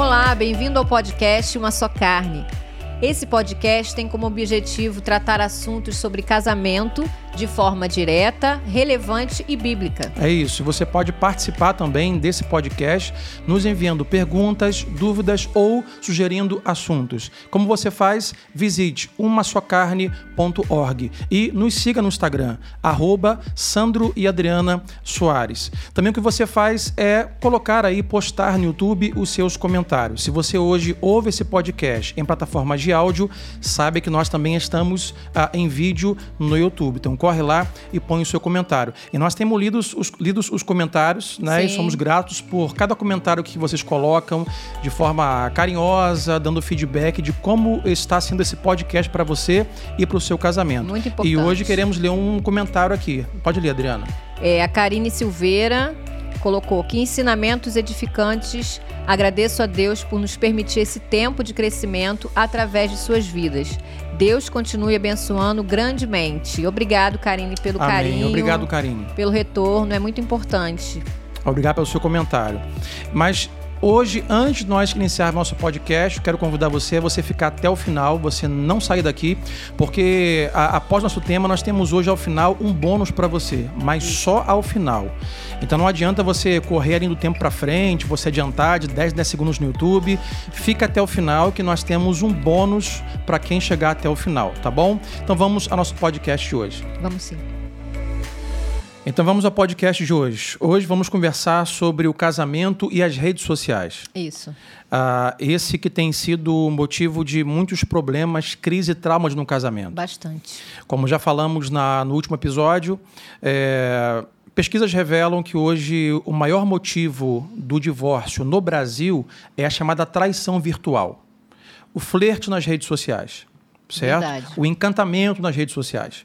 Olá, bem-vindo ao podcast Uma Só Carne. Esse podcast tem como objetivo tratar assuntos sobre casamento de forma direta, relevante e bíblica. É isso. Você pode participar também desse podcast nos enviando perguntas, dúvidas ou sugerindo assuntos. Como você faz? Visite umassocarne.org e nos siga no Instagram, arroba Sandro e Adriana Soares. Também o que você faz é colocar aí, postar no YouTube os seus comentários. Se você hoje ouve esse podcast em plataformas de áudio, sabe que nós também estamos ah, em vídeo no YouTube. Então corre lá e põe o seu comentário. E nós temos lido os, lidos os comentários, né? Sim. E somos gratos por cada comentário que vocês colocam de forma carinhosa, dando feedback de como está sendo esse podcast para você e para o seu casamento. Muito importante. E hoje queremos ler um comentário aqui. Pode ler, Adriana. É, a Karine Silveira colocou que ensinamentos edificantes. Agradeço a Deus por nos permitir esse tempo de crescimento através de suas vidas. Deus continue abençoando grandemente. Obrigado, Karine, pelo Amém. carinho. Obrigado, Karine. Pelo retorno, é muito importante. Obrigado pelo seu comentário. Mas Hoje, antes de nós iniciar nosso podcast, quero convidar você a você ficar até o final, você não sair daqui, porque a, após nosso tema, nós temos hoje ao final um bônus para você, mas só ao final. Então não adianta você correr ali do tempo para frente, você adiantar de 10, 10 segundos no YouTube. Fica até o final que nós temos um bônus para quem chegar até o final, tá bom? Então vamos ao nosso podcast de hoje. Vamos sim. Então vamos ao podcast de hoje. Hoje vamos conversar sobre o casamento e as redes sociais. Isso. Uh, esse que tem sido motivo de muitos problemas, crise e traumas no casamento. Bastante. Como já falamos na, no último episódio, é, pesquisas revelam que hoje o maior motivo do divórcio no Brasil é a chamada traição virtual. O flerte nas redes sociais certo? Verdade. O encantamento nas redes sociais.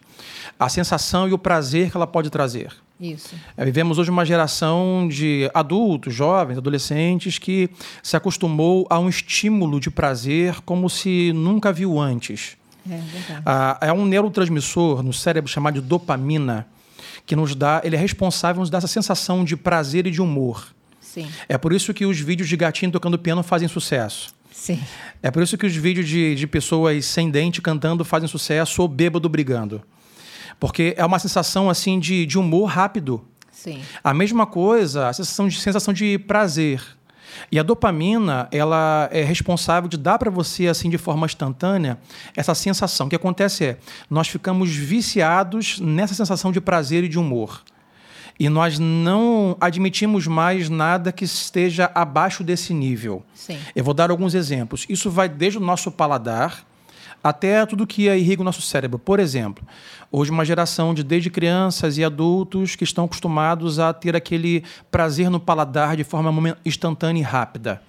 A sensação e o prazer que ela pode trazer. Isso. É, vivemos hoje uma geração de adultos, jovens, adolescentes que se acostumou a um estímulo de prazer como se nunca viu antes. É, verdade. Ah, é um neurotransmissor no cérebro chamado de dopamina que nos dá, ele é responsável nos dá essa sensação de prazer e de humor. Sim. É por isso que os vídeos de gatinho tocando piano fazem sucesso. Sim. É por isso que os vídeos de, de pessoas sem dente cantando fazem sucesso ou bêbado brigando. Porque é uma sensação assim de, de humor rápido. Sim. A mesma coisa, a sensação de, sensação de prazer. E a dopamina, ela é responsável de dar para você, assim, de forma instantânea, essa sensação. O que acontece é, nós ficamos viciados nessa sensação de prazer e de humor. E nós não admitimos mais nada que esteja abaixo desse nível. Sim. Eu vou dar alguns exemplos. Isso vai desde o nosso paladar até tudo que irriga o nosso cérebro. Por exemplo, hoje uma geração de desde crianças e adultos que estão acostumados a ter aquele prazer no paladar de forma instantânea e rápida.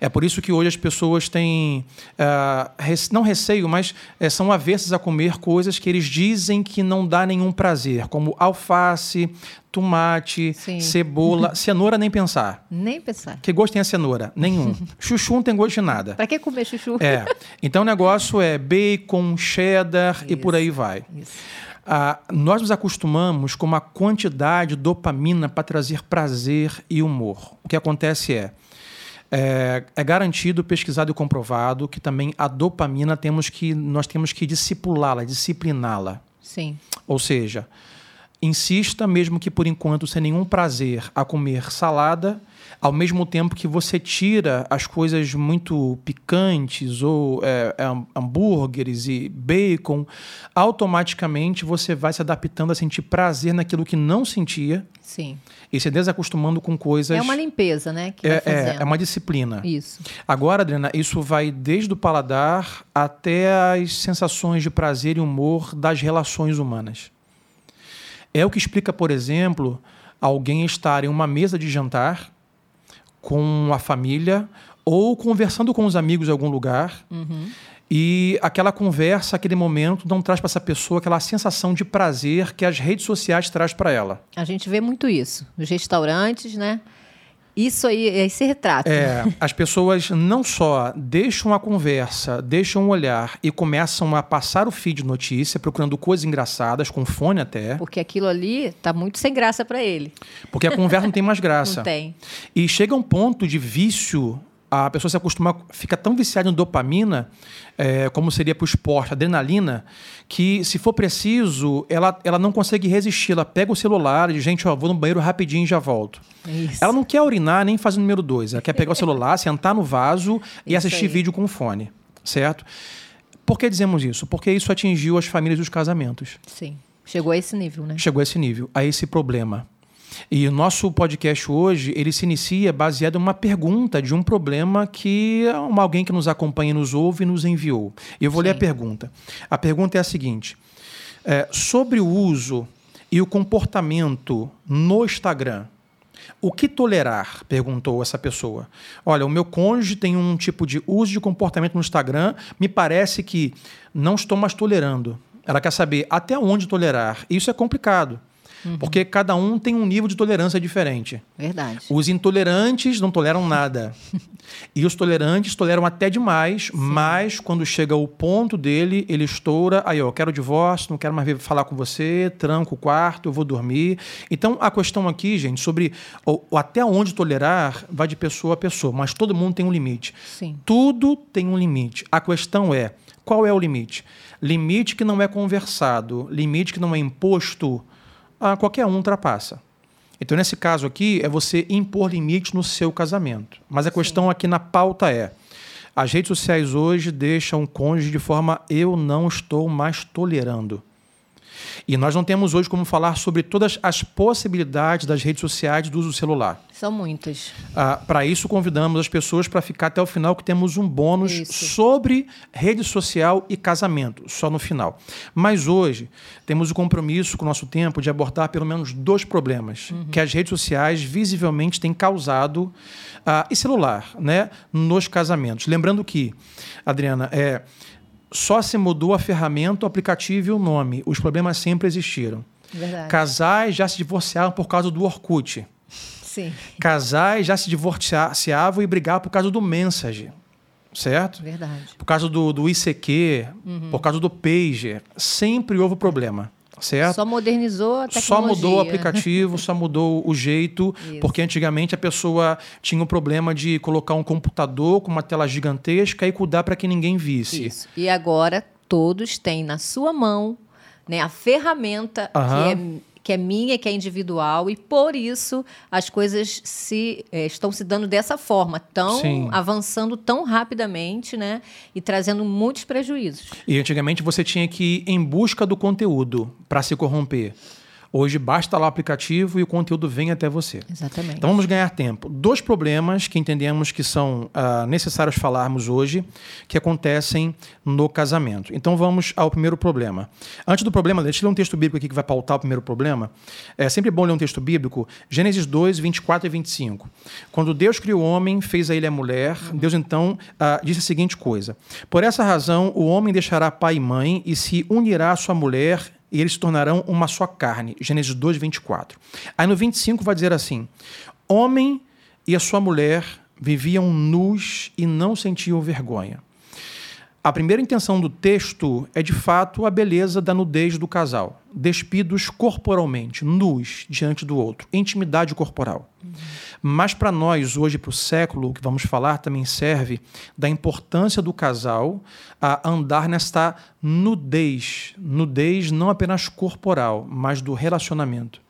É por isso que hoje as pessoas têm, uh, não receio, mas uh, são avessas a comer coisas que eles dizem que não dá nenhum prazer, como alface, tomate, Sim. cebola, cenoura nem pensar. Nem pensar. Que gosto tem a cenoura? Nenhum. chuchu não tem gosto de nada. Para que comer chuchu? É. Então o negócio é bacon, cheddar Isso. e por aí vai. Ah, nós nos acostumamos com uma quantidade de dopamina para trazer prazer e humor. O que acontece é, é, é, garantido, pesquisado e comprovado que também a dopamina temos que nós temos que discipulá-la, discipliná-la. Sim. Ou seja, insista mesmo que por enquanto sem nenhum prazer a comer salada ao mesmo tempo que você tira as coisas muito picantes ou é, é, hambúrgueres e bacon, automaticamente você vai se adaptando a sentir prazer naquilo que não sentia. Sim. E se desacostumando com coisas. É uma limpeza, né? É, é, é uma disciplina. Isso. Agora, Adriana, isso vai desde o paladar até as sensações de prazer e humor das relações humanas. É o que explica, por exemplo, alguém estar em uma mesa de jantar com a família ou conversando com os amigos em algum lugar. Uhum. E aquela conversa, aquele momento, não traz para essa pessoa aquela sensação de prazer que as redes sociais traz para ela. A gente vê muito isso nos restaurantes, né? Isso aí, é esse retrato. É, as pessoas não só deixam a conversa, deixam o olhar e começam a passar o feed de notícia, procurando coisas engraçadas, com fone até. Porque aquilo ali tá muito sem graça para ele. Porque a conversa não tem mais graça. Não tem. E chega um ponto de vício a pessoa se acostuma, fica tão viciada em dopamina, é, como seria para o esporte, adrenalina, que se for preciso, ela, ela não consegue resistir. Ela pega o celular e diz, gente, ó, vou no banheiro rapidinho e já volto. Isso. Ela não quer urinar nem fazer o número dois. Ela quer pegar o celular, sentar no vaso e Isso assistir aí. vídeo com fone, certo? Por que dizemos isso? Porque isso atingiu as famílias dos casamentos. Sim. Chegou a esse nível, né? Chegou a esse nível, a esse problema. E o nosso podcast hoje, ele se inicia baseado em uma pergunta de um problema que alguém que nos acompanha, nos ouve e nos enviou. Eu vou ler a Sim. pergunta. A pergunta é a seguinte: é, sobre o uso e o comportamento no Instagram, o que tolerar? Perguntou essa pessoa. Olha, o meu cônjuge tem um tipo de uso de comportamento no Instagram, me parece que não estou mais tolerando. Ela quer saber até onde tolerar. Isso é complicado, porque cada um tem um nível de tolerância diferente. Verdade. Os intolerantes não toleram nada. e os tolerantes toleram até demais, mas quando chega o ponto dele, ele estoura. Aí, ó, eu quero divórcio, não quero mais falar com você, tranco o quarto, eu vou dormir. Então, a questão aqui, gente, sobre o, o até onde tolerar, vai de pessoa a pessoa, mas todo mundo tem um limite. Sim. Tudo tem um limite. A questão é: qual é o limite? Limite que não é conversado, limite que não é imposto, a qualquer um ultrapassa. Então, nesse caso aqui, é você impor limite no seu casamento. Mas a questão aqui na pauta é: as redes sociais hoje deixam o cônjuge de forma eu não estou mais tolerando. E nós não temos hoje como falar sobre todas as possibilidades das redes sociais do uso celular. São muitas. Ah, para isso, convidamos as pessoas para ficar até o final, que temos um bônus Isso. sobre rede social e casamento, só no final. Mas hoje, temos o compromisso com o nosso tempo de abordar pelo menos dois problemas que as redes sociais visivelmente têm causado, ah, e celular, né, nos casamentos. Lembrando que, Adriana, é, só se mudou a ferramenta, o aplicativo e o nome. Os problemas sempre existiram. Verdade. Casais já se divorciaram por causa do Orkut. Sim. Casais já se divorciavam e brigavam por causa do Message, certo? Verdade. Por causa do, do ICQ, Uhum. por causa do Pager. Sempre houve problema, certo? Só modernizou a tecnologia. Só mudou o aplicativo, só mudou o jeito, Isso. porque antigamente a pessoa tinha o problema de colocar um computador com uma tela gigantesca e cuidar para que ninguém visse. Isso. E agora todos têm na sua mão né, a ferramenta Aham. que, é, que é minha, que é individual, e por isso as coisas se, eh, estão se dando dessa forma, tão Sim. avançando tão rapidamente, né? E trazendo muitos prejuízos. E antigamente você tinha que ir em busca do conteúdo para se corromper. Hoje basta lá o aplicativo e o conteúdo vem até você. Exatamente. Então vamos ganhar tempo. Dois problemas que entendemos que são ah, necessários falarmos hoje, que acontecem no casamento. Então vamos ao primeiro problema. Antes do problema, deixa eu ler um texto bíblico aqui que vai pautar o primeiro problema. É sempre bom ler um texto bíblico. Gênesis 2, 24 e 25. Quando Deus criou o homem, fez a ele a mulher, Deus então ah, disse a seguinte coisa: Por essa razão, o homem deixará pai e mãe e se unirá à sua mulher e eles se tornarão uma só carne. Gênesis 2, 24. Aí no 25 vai dizer assim: Homem e a sua mulher viviam nus e não sentiam vergonha. A primeira intenção do texto é, de fato, a beleza da nudez do casal, despidos corporalmente, nus diante do outro, intimidade corporal. Mas para nós, hoje, para o século que vamos falar, também serve da importância do casal a andar nesta nudez, nudez não apenas corporal, mas do relacionamento,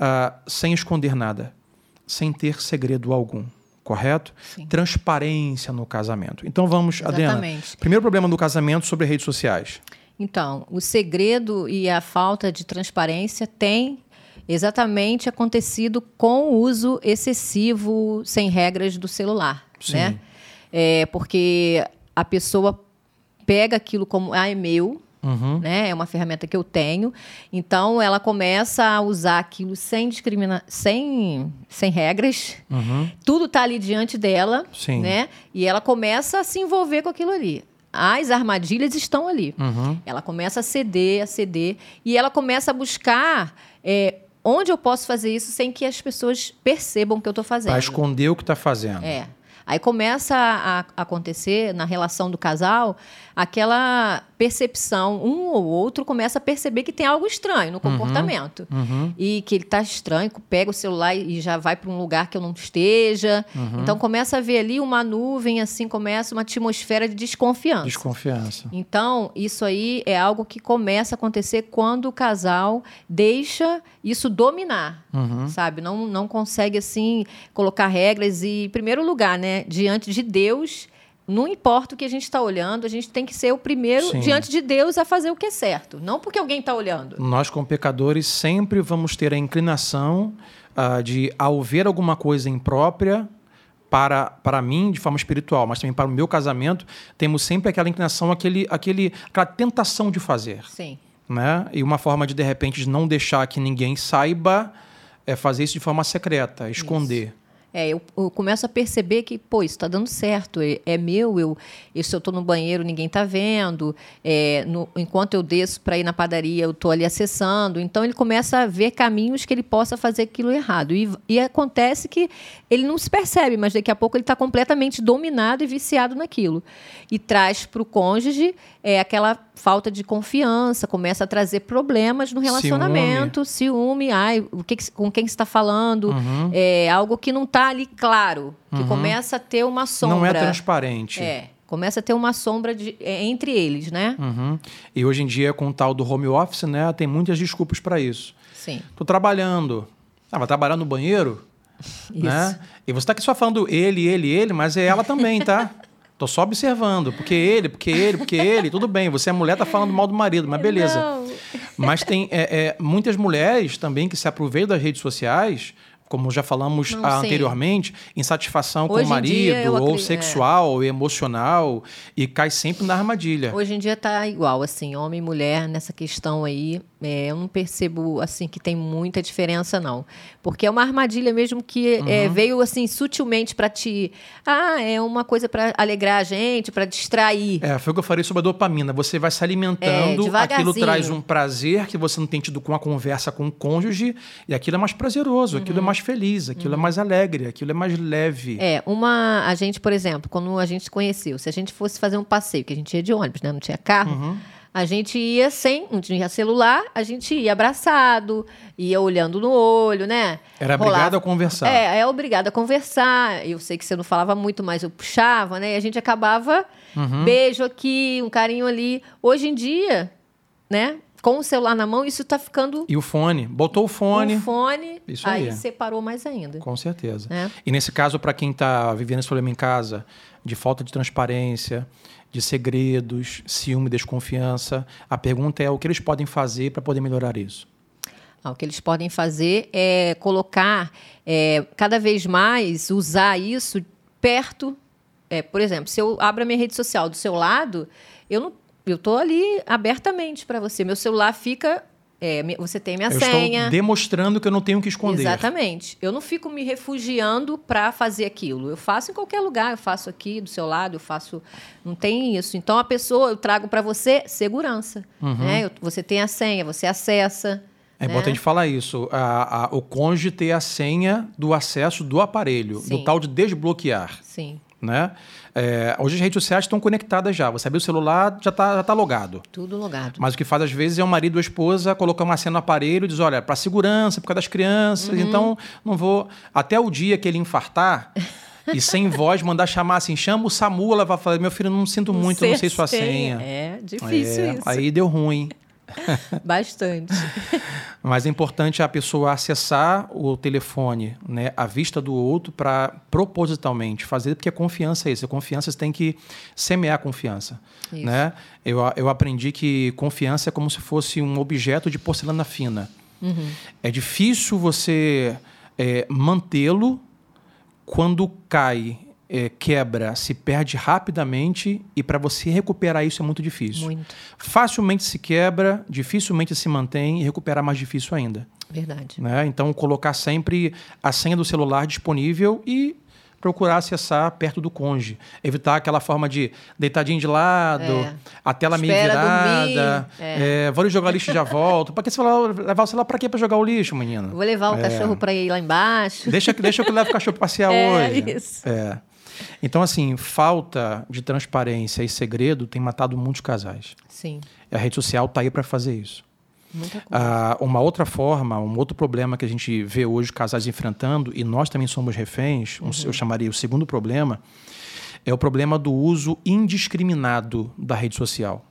ah, sem esconder nada, sem ter segredo algum. Correto? Sim. Transparência no casamento. Então vamos, Adriana. Exatamente. Primeiro problema do casamento sobre redes sociais. Então, o segredo e a falta de transparência tem exatamente acontecido com o uso excessivo, sem regras, do celular. Sim. Né? É, porque a pessoa pega aquilo como, ah, é meu, Uhum. né? É uma ferramenta que eu tenho. Então, ela começa a usar aquilo sem discrimina sem, sem regras. Uhum. Tudo está ali diante dela, Sim. né? E ela começa a se envolver com aquilo ali. As armadilhas estão ali. Uhum. Ela começa a ceder, a ceder, e ela começa a buscar é, onde eu posso fazer isso sem que as pessoas percebam que eu estou fazendo. Para esconder o que está fazendo. É. Aí começa a, acontecer na relação do casal aquela percepção, um ou outro começa a perceber que tem algo estranho no comportamento. Uhum. E que ele está estranho, pega o celular e já vai para um lugar que eu não esteja. Uhum. Então começa a ver ali uma nuvem, assim, começa uma atmosfera de desconfiança. Desconfiança. Então, isso aí é algo que começa a acontecer quando o casal deixa isso dominar, Uhum. sabe? Não, não consegue, assim, colocar regras e, em primeiro lugar, né, diante de Deus, não importa o que a gente está olhando, a gente tem que ser o primeiro Sim. diante de Deus a fazer o que é certo. Não porque alguém está olhando. Nós, como pecadores, sempre vamos ter a inclinação ah, de, ao ver alguma coisa imprópria, para, para mim, de forma espiritual, mas também para o meu casamento, temos sempre aquela inclinação, aquele, aquele, aquela tentação de fazer. Sim. Né? E uma forma de, de repente, de não deixar que ninguém saiba é fazer isso de forma secreta, esconder. É, eu, eu começo a perceber que, pô, isso está dando certo, é, é meu, eu, eu, se eu estou no banheiro, ninguém está vendo, é, no- enquanto eu desço para ir na padaria, eu estou ali acessando. Então, ele começa a ver caminhos que ele possa fazer aquilo errado. E, e acontece que ele não se percebe, mas daqui a pouco ele está completamente dominado e viciado naquilo. E traz para o cônjuge é, aquela falta de confiança, começa a trazer problemas no relacionamento, ciúme, ai, o que com quem você está falando, Uhum. é algo que não está ali claro, que começa a ter uma sombra. Não é transparente. É, começa a ter uma sombra de- é, entre eles, né? Uhum. E hoje em dia, com o tal do home office, né, tem muitas desculpas para isso. Sim. Tô trabalhando. Ah, vai trabalhar no banheiro? Isso. Né? E você tá aqui só falando ele, ele, ele, mas é ela também, tá? Tô só observando. Porque ele, porque ele, porque ele, tudo bem. Você é mulher, tá falando mal do marido, mas beleza. Não. Mas tem é, é, muitas mulheres também que se aproveitam das redes sociais, como já falamos Não, sim. anteriormente, insatisfação com o marido, ou acri- sexual, ou emocional, e cai sempre na armadilha. Hoje em dia tá igual, assim, homem e mulher nessa questão aí. É, eu não percebo, assim, que tem muita diferença, não. Porque é uma armadilha mesmo que Uhum. é, veio, assim, sutilmente para te... Ah, é uma coisa para alegrar a gente, para distrair. É, foi o que eu falei sobre a dopamina. Você vai se alimentando, É, aquilo traz um prazer que você não tem tido com a conversa com o cônjuge, e aquilo é mais prazeroso, aquilo é Uhum. mais feliz, aquilo é mais alegre, aquilo é mais leve. É, uma. A gente, por exemplo, quando a gente se conheceu, se a gente fosse fazer um passeio, que a gente ia de ônibus, né? Não tinha carro. A gente ia sem, não tinha celular, a gente ia abraçado, ia olhando no olho, né? Era obrigado a conversar. É, é obrigado a conversar. Eu sei que você não falava muito, mas eu puxava, né? E a gente acabava, Uhum. beijo aqui, um carinho ali. Hoje em dia, né? Com o celular na mão, isso tá ficando E o fone. Botou o fone. um fone, Isso aí aí. separou mais ainda. Com certeza. É. E nesse caso, para quem está vivendo esse problema em casa, de falta de transparência, de segredos, ciúme, desconfiança, a pergunta é o que eles podem fazer para poder melhorar isso. Ah, o que eles podem fazer é colocar é, cada vez mais, usar isso perto. É, por exemplo, se eu abro a minha rede social do seu lado, eu não, eu estou ali abertamente para você. Meu celular fica. É, você tem minha Eu senha. estou demonstrando que eu não tenho que esconder. Exatamente. Eu não fico me refugiando para fazer aquilo. Eu faço em qualquer lugar. Eu faço aqui do seu lado. Eu faço. Não tem isso. Então a pessoa eu trago para você segurança. Né? Eu- você tem a senha. Você acessa. É né? importante falar isso. A- a- o cônjuge ter a senha do acesso do aparelho, Sim. do tal de desbloquear. Sim. Né? É, hoje as redes sociais estão conectadas já. Você abriu o celular, já está já tá logado. Tudo logado. Mas o que faz às vezes é o marido ou a esposa colocar uma senha no aparelho e diz: olha, para segurança, por causa das crianças, Uhum. então não vou. Até o dia que ele infartar e sem voz mandar chamar assim: chama o SAMU, ela vai falar: meu filho, não sinto muito, não sei sua senha. É difícil É, isso. Aí deu ruim. Bastante. Mas é importante a pessoa acessar o telefone, né, à vista do outro, para propositalmente fazer, porque a confiança é isso. A confiança você tem que semear a confiança. Isso. Né? Eu, eu aprendi que confiança é como se fosse um objeto de porcelana fina. Uhum. É difícil você é, mantê-lo quando cai, é, quebra, se perde rapidamente e para você recuperar isso é muito difícil. Muito. Facilmente se quebra, dificilmente se mantém e recuperar mais difícil ainda. Verdade. Né? Então, colocar sempre a senha do celular disponível e procurar acessar perto do cônjuge. Evitar aquela forma de deitadinho de lado, É. a tela meio virada. É. É, vou jogar lixo e já volto. Para que você vai levar o celular para quê? Para jogar o lixo, menino? Vou levar o É. cachorro para ir lá embaixo. Deixa, que- deixa que eu leve o cachorro pra passear É, hoje. isso. É. Então, assim, falta de transparência e segredo tem matado muitos casais. Sim. E a rede social está aí para fazer isso. Muita coisa. Ah, uma outra forma, um outro problema que a gente vê hoje casais enfrentando, e nós também somos reféns, um- eu chamaria o segundo problema, é o problema do uso indiscriminado da rede social.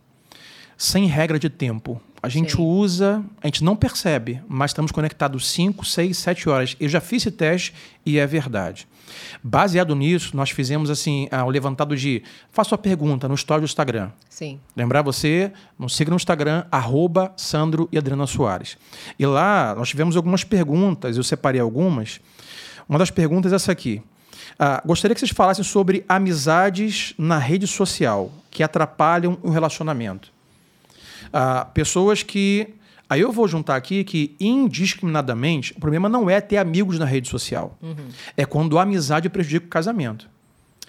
Sem regra de tempo. A gente Sim. usa, a gente não percebe, mas estamos conectados 5, 6, 7 horas. Eu já fiz esse teste e é verdade. Baseado nisso, nós fizemos assim, ah, o levantado de. Faço a pergunta no story do Instagram. Sim. Lembrar você, nos siga no Instagram, arroba Sandro e Adriana Soares. E lá nós tivemos algumas perguntas, eu separei algumas. Uma das perguntas é essa aqui. Ah, gostaria que vocês falassem sobre amizades na rede social que atrapalham o relacionamento. Ah, pessoas que. Aí eu vou juntar aqui que, indiscriminadamente, o problema não é ter amigos na rede social. É quando a amizade prejudica o casamento.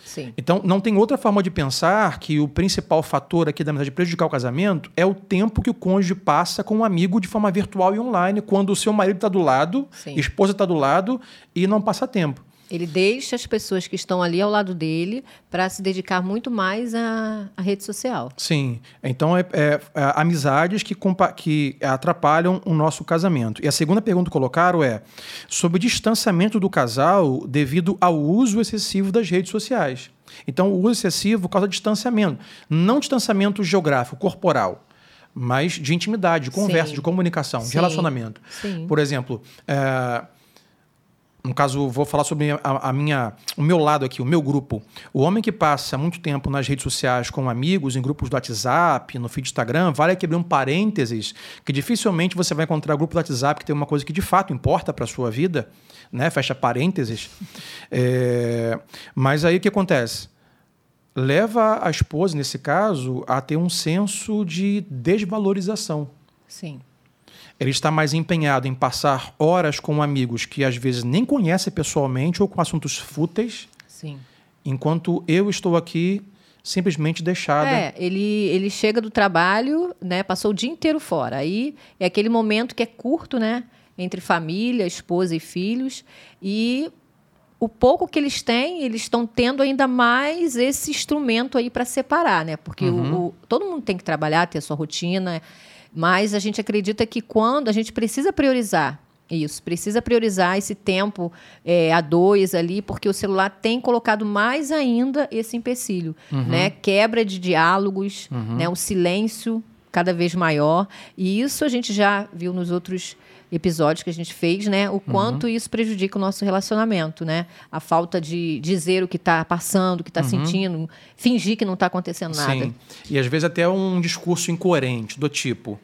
Sim. Então, não tem outra forma de pensar que o principal fator aqui da amizade prejudicar o casamento é o tempo que o cônjuge passa com um amigo de forma virtual e online, quando o seu marido está do lado, Sim. a esposa está do lado e não passa tempo. Ele deixa as pessoas que estão ali ao lado dele para se dedicar muito mais à, à rede social. Sim. Então, é, é, é, amizades que, que atrapalham o nosso casamento. E a segunda pergunta que colocaram é sobre o distanciamento do casal devido ao uso excessivo das redes sociais. Então, o uso excessivo causa distanciamento. Não distanciamento geográfico, corporal, mas de intimidade, de conversa, Sim. de comunicação, de Sim. relacionamento. Sim. Por exemplo, é, no caso, vou falar sobre a, a minha, o meu lado aqui, o meu grupo. O homem que passa muito tempo nas redes sociais com amigos, em grupos do WhatsApp, no feed Instagram, vale aqui abrir um parênteses, que dificilmente você vai encontrar grupo do WhatsApp que tem uma coisa que de fato importa para a sua vida, né? Fecha parênteses. É, mas aí o que acontece? Leva a esposa, nesse caso, a ter um senso de desvalorização. Sim. Ele está mais empenhado em passar horas com amigos que às vezes nem conhece pessoalmente ou com assuntos fúteis, Sim. enquanto eu estou aqui simplesmente deixada. É, ele, ele chega do trabalho, né? Passou o dia inteiro fora. Aí é aquele momento que é curto, né? Entre família, esposa e filhos. E o pouco que eles têm, eles estão tendo ainda mais esse instrumento aí para separar, né? Porque o- Uhum. o- todo mundo tem que trabalhar, ter a sua rotina. Mas a gente acredita que quando a gente precisa priorizar isso, precisa priorizar esse tempo é, a dois ali, porque o celular tem colocado mais ainda esse empecilho, né? Quebra de diálogos, né? O silêncio cada vez maior. E isso a gente já viu nos outros episódios que a gente fez, né? O quanto isso prejudica o nosso relacionamento, né? A falta de dizer o que está passando, o que está sentindo, fingir que não está acontecendo nada. Sim. E às vezes até um discurso incoerente, do tipo: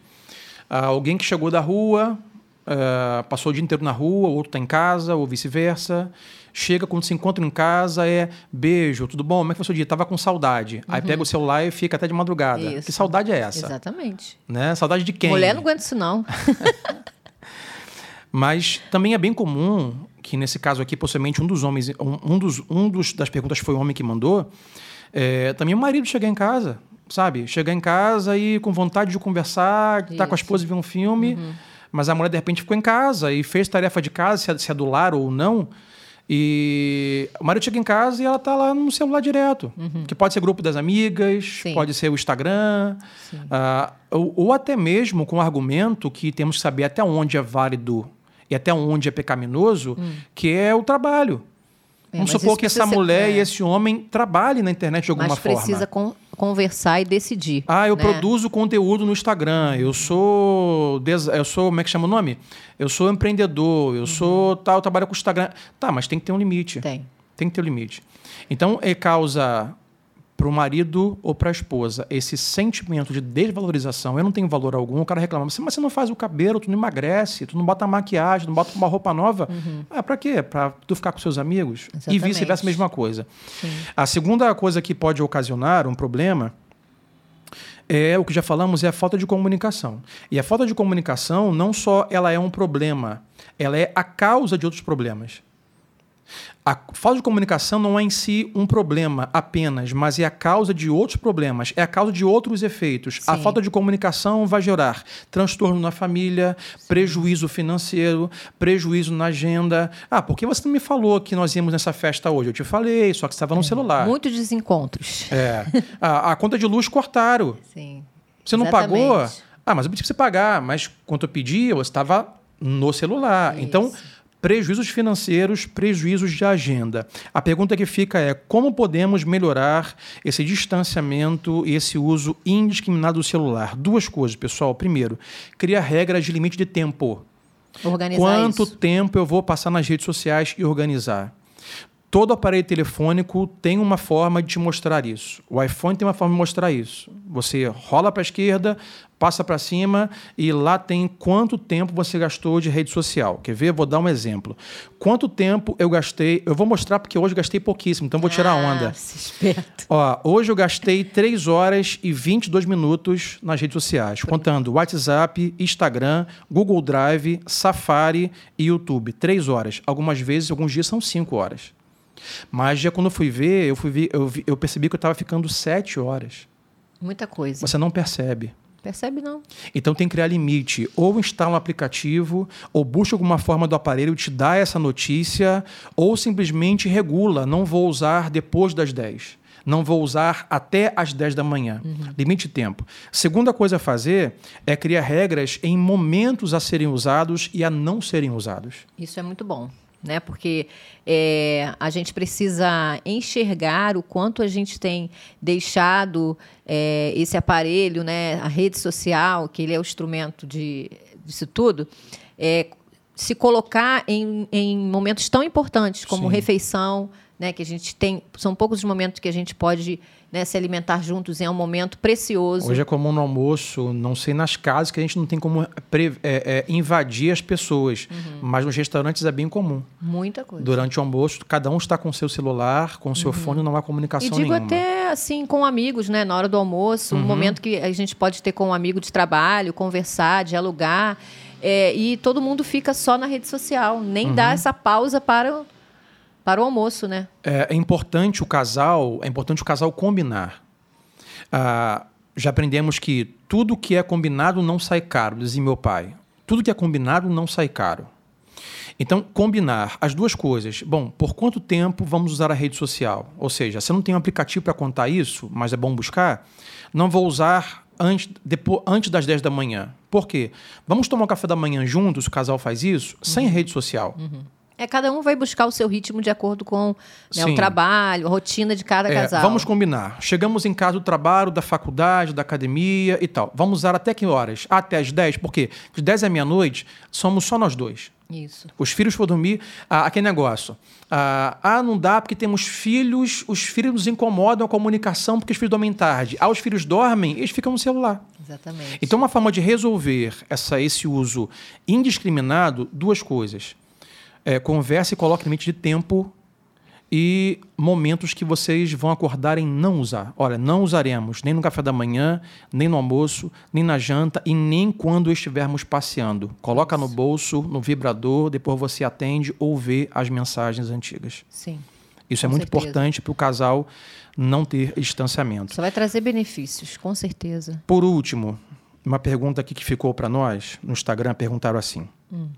ah, alguém que chegou da rua, ah, passou o dia inteiro na rua, o outro está em casa, ou vice-versa. Chega, quando se encontra em casa, é beijo, tudo bom? Como é que foi o seu dia? Tava com saudade. Aí pega o celular e fica até de madrugada. Uhum. Isso. Que saudade é essa? Exatamente. Né? Saudade de quem? Mulher não aguenta isso, não. Mas também é bem comum que nesse caso aqui, possivelmente um dos homens, um, um dos, um dos das perguntas foi o homem que mandou, é, também o marido chegar em casa, sabe? Chegar em casa e com vontade de conversar, estar com a esposa e ver um filme, mas a mulher de repente ficou em casa e fez tarefa de casa, se é, se é do lar ou não. E o marido chega em casa e ela tá lá no celular direto. Que pode ser grupo das amigas, Sim. pode ser o Instagram, ah, ou, ou até mesmo com o argumento que temos que saber até onde é válido e até onde é pecaminoso, que é o trabalho. É, Vamos mas supor que essa precisa ser- mulher é. e esse homem trabalhem na internet de alguma Mas forma. precisa con- conversar e decidir. Ah, eu né? produzo conteúdo no Instagram. Eu sou, eu sou, como é que chama o nome? Eu sou empreendedor. Eu sou tal, trabalho com Instagram. Tá, mas tem que ter um limite. Tem. Tem que ter um limite. Então, é causa para o marido ou para a esposa esse sentimento de desvalorização. Eu não tenho valor algum. O cara reclama, "Mas mas você não faz o cabelo, tu não emagrece, tu não bota maquiagem, não bota uma roupa nova. Ah, para quê? Para tu ficar com seus amigos? E Exatamente. vice-versa, a mesma coisa. Sim. A segunda coisa que pode ocasionar um problema é o que já falamos, é a falta de comunicação. E a falta de comunicação não só ela é um problema, ela é a causa de outros problemas. A falta de comunicação não é em si um problema apenas, mas é a causa de outros problemas, é a causa de outros efeitos. Sim. A falta de comunicação vai gerar transtorno na família, Sim. prejuízo financeiro, prejuízo na agenda. Ah, por que você não me falou que nós íamos nessa festa hoje? Eu te falei, só que estava no é. celular. Muitos desencontros. É. a, a, conta de luz cortaram. Sim. Você não Exatamente. pagou? Ah, mas eu pedi para você pagar. Mas quando eu pedi, você estava no celular. Isso. Então prejuízos financeiros, prejuízos de agenda. A pergunta que fica é como podemos melhorar esse distanciamento e esse uso indiscriminado do celular? Duas coisas, pessoal. Primeiro, criar regras de limite de tempo. Organizar Quanto isso. tempo eu vou passar nas redes sociais e organizar? Todo aparelho telefônico tem uma forma de te mostrar isso. O iPhone tem uma forma de mostrar isso. Você rola para a esquerda, passa para cima e lá tem quanto tempo você gastou de rede social. Quer ver? Vou dar um exemplo. Quanto tempo eu gastei? Eu vou mostrar porque hoje eu gastei pouquíssimo, então vou tirar a ah, onda. Esperto. Ó, hoje eu gastei 3 horas e 22 minutos nas redes sociais, contando WhatsApp, Instagram, Google Drive, Safari e YouTube. 3 horas. Algumas vezes, alguns dias são 5 horas. Mas já quando eu fui ver, eu, fui ver, eu, vi, eu percebi que eu estava ficando sete horas. Muita coisa. Você não percebe. Percebe não. Então tem que criar limite. Ou instala um aplicativo, ou busca alguma forma do aparelho te dar essa notícia, ou simplesmente regula. Não vou usar depois das 10. Não vou usar até as 10 da manhã. Uhum. Limite de tempo. Segunda coisa a fazer é criar regras em momentos a serem usados e a não serem usados. Isso é muito bom né? Porque é, a gente precisa enxergar o quanto a gente tem deixado é, esse aparelho, né? A rede social, que ele é o instrumento de, disso tudo, é, se colocar em, em momentos tão importantes como Sim. refeição, né? Que a gente tem, são poucos os momentos que a gente pode né, se alimentar juntos é um momento precioso. Hoje é comum no almoço, não sei nas casas, que a gente não tem como é, é, invadir as pessoas, uhum. mas nos restaurantes é bem comum. Muita coisa. Durante o almoço, cada um está com o seu celular, com o seu uhum. fone, não há comunicação e digo nenhuma. até assim com amigos, né, na hora do almoço, uhum. um momento que a gente pode ter com um amigo de trabalho, conversar, dialogar, é, e todo mundo fica só na rede social, nem dá uhum. essa pausa para para o almoço, né? É, é importante o casal, é importante o casal combinar. Ah, já aprendemos que tudo que é combinado não sai caro, dizia meu pai. Tudo que é combinado não sai caro. Então, combinar as duas coisas. Bom, por quanto tempo vamos usar a rede social? Ou seja, você não tem um aplicativo para contar isso, mas é bom buscar. Não vou usar antes, depois, antes das 10 da manhã. Por quê? Vamos tomar um café da manhã juntos, o casal faz isso, uhum. sem rede social. Uhum. É, cada um vai buscar o seu ritmo de acordo com né, o trabalho, a rotina de cada é, casal. Vamos combinar. Chegamos em casa do trabalho, da faculdade, da academia e tal. Vamos usar até que horas? Até as 10, porque de 10 à meia-noite somos só nós dois. Isso. Os filhos for dormir, ah, aquele negócio. Ah, ah, não dá porque temos filhos, os filhos nos incomodam a comunicação porque os filhos dormem tarde. Ah, os filhos dormem, eles ficam no celular. Exatamente. Então, uma forma de resolver essa, esse uso indiscriminado, duas coisas é, converse e coloque limite de tempo e momentos que vocês vão acordar em não usar. Olha, não usaremos nem no café da manhã, nem no almoço, nem na janta e nem quando estivermos passeando. Coloca no bolso, no vibrador, depois você atende ou vê as mensagens antigas. Sim. Isso é muito certeza. importante para o casal não ter distanciamento. Isso vai trazer benefícios, com certeza. Por último, uma pergunta aqui que ficou para nós no Instagram perguntaram assim. Hum.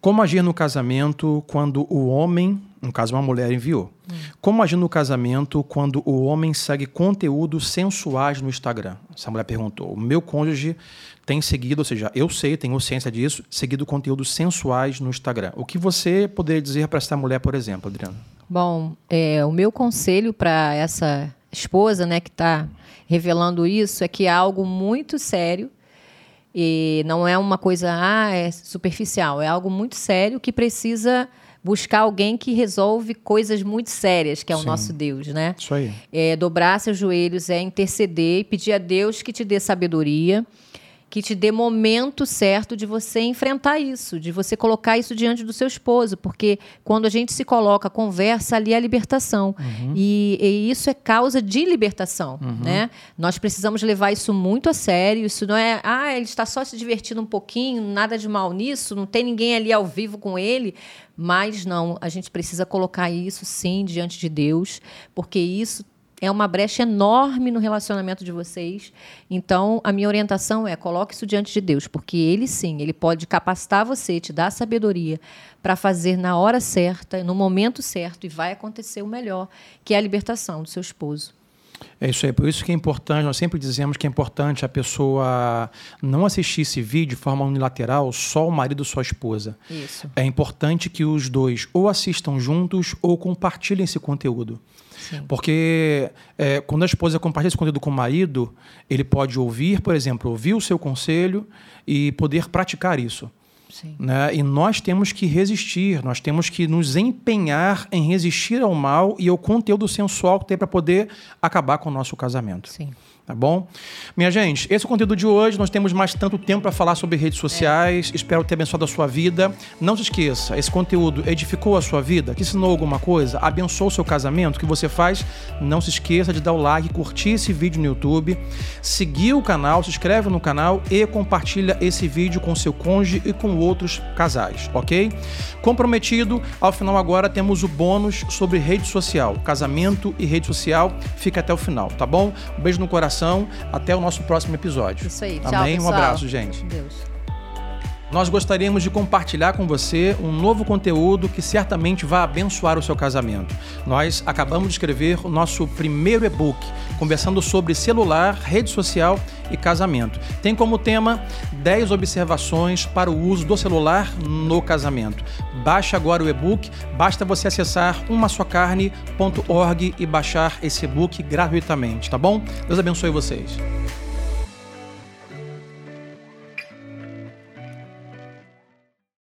Como agir no casamento quando o homem, no caso uma mulher, enviou? Hum. Como agir no casamento quando o homem segue conteúdos sensuais no Instagram? Essa mulher perguntou. O meu cônjuge tem seguido, ou seja, eu sei, tenho ciência disso, seguido conteúdos sensuais no Instagram. O que você poderia dizer para essa mulher, por exemplo, Adriana? Bom, é, o meu conselho para essa esposa, né, que está revelando isso, é que é algo muito sério e não é uma coisa ah, é superficial, é algo muito sério que precisa buscar alguém que resolve coisas muito sérias, que é o Sim. nosso Deus, né? Isso aí. É, dobrar seus joelhos, é interceder e pedir a Deus que te dê sabedoria que te dê momento certo de você enfrentar isso, de você colocar isso diante do seu esposo, porque quando a gente se coloca, conversa ali é a libertação. Uhum. E, e, isso é causa de libertação, uhum. né? Nós precisamos levar isso muito a sério. Isso não é, ah, ele está só se divertindo um pouquinho, nada de mal nisso, não tem ninguém ali ao vivo com ele. Mas não, a gente precisa colocar isso sim diante de Deus, porque isso é uma brecha enorme no relacionamento de vocês. Então, a minha orientação é coloque isso diante de Deus, porque ele sim, ele pode capacitar você, te dar sabedoria para fazer na hora certa, no momento certo, e vai acontecer o melhor, que é a libertação do seu esposo. É isso aí, por isso que é importante, nós sempre dizemos que é importante a pessoa não assistir esse vídeo de forma unilateral, só o marido ou só a esposa. Isso. É importante que os dois ou assistam juntos ou compartilhem esse conteúdo. Sim. Porque é, quando a esposa compartilha esse conteúdo com o marido, ele pode ouvir, por exemplo, ouvir o seu conselho e poder praticar isso. Sim. Né? E nós temos que resistir, nós temos que nos empenhar em resistir ao mal e ao conteúdo sensual que tem para poder acabar com o nosso casamento. Sim. Tá bom? Minha gente, esse é o conteúdo de hoje. Nós temos mais tanto tempo para falar sobre redes sociais. É. Espero ter abençoado a sua vida. Não se esqueça, esse conteúdo edificou a sua vida? Que ensinou alguma coisa? Abençoou o seu casamento? O que você faz? Não se esqueça de dar o like, curtir esse vídeo no YouTube, seguir o canal, se inscreve no canal e compartilha esse vídeo com seu cônjuge e com outros casais, ok? Comprometido, ao final agora temos o bônus sobre rede social, casamento e rede social. Fica até o final, tá bom? Um beijo no coração até o nosso próximo episódio. Isso aí. Tchau, Amém? Pessoal. Um abraço, gente. Deus. Nós gostaríamos de compartilhar com você um novo conteúdo que certamente vai abençoar o seu casamento. Nós acabamos de escrever o nosso primeiro e-book, conversando sobre celular, rede social e casamento. Tem como tema 10 observações para o uso do celular no casamento. Baixe agora o e-book, basta você acessar umasocarne.org e baixar esse e-book gratuitamente, tá bom? Deus abençoe vocês.